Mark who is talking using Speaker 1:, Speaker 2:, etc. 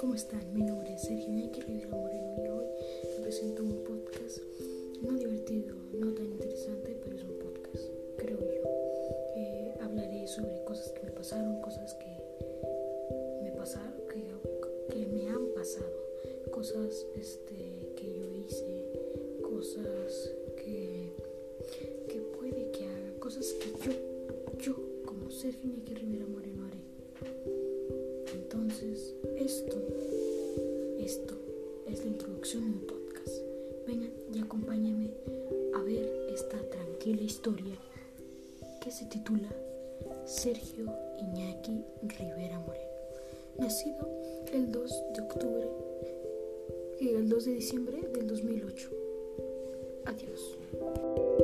Speaker 1: ¿cómo están? Mi nombre es Sergio Iñaki Rivera Moreno y hoy presento un podcast no divertido, no tan interesante, pero es un podcast, creo yo. Eh, hablaré sobre cosas que me pasaron, cosas que me pasaron, que, que me han pasado, cosas este, que yo hice, cosas que, que puede que haga, cosas que yo, yo como Sergio Iñaki Rivera Moreno haré. Entonces, esto, esto es la introducción de un podcast. Vengan y acompáñenme a ver esta tranquila historia que se titula Sergio Iñaki Rivera Moreno. Nacido el 2 de octubre, el 2 de diciembre del 2008. Adiós.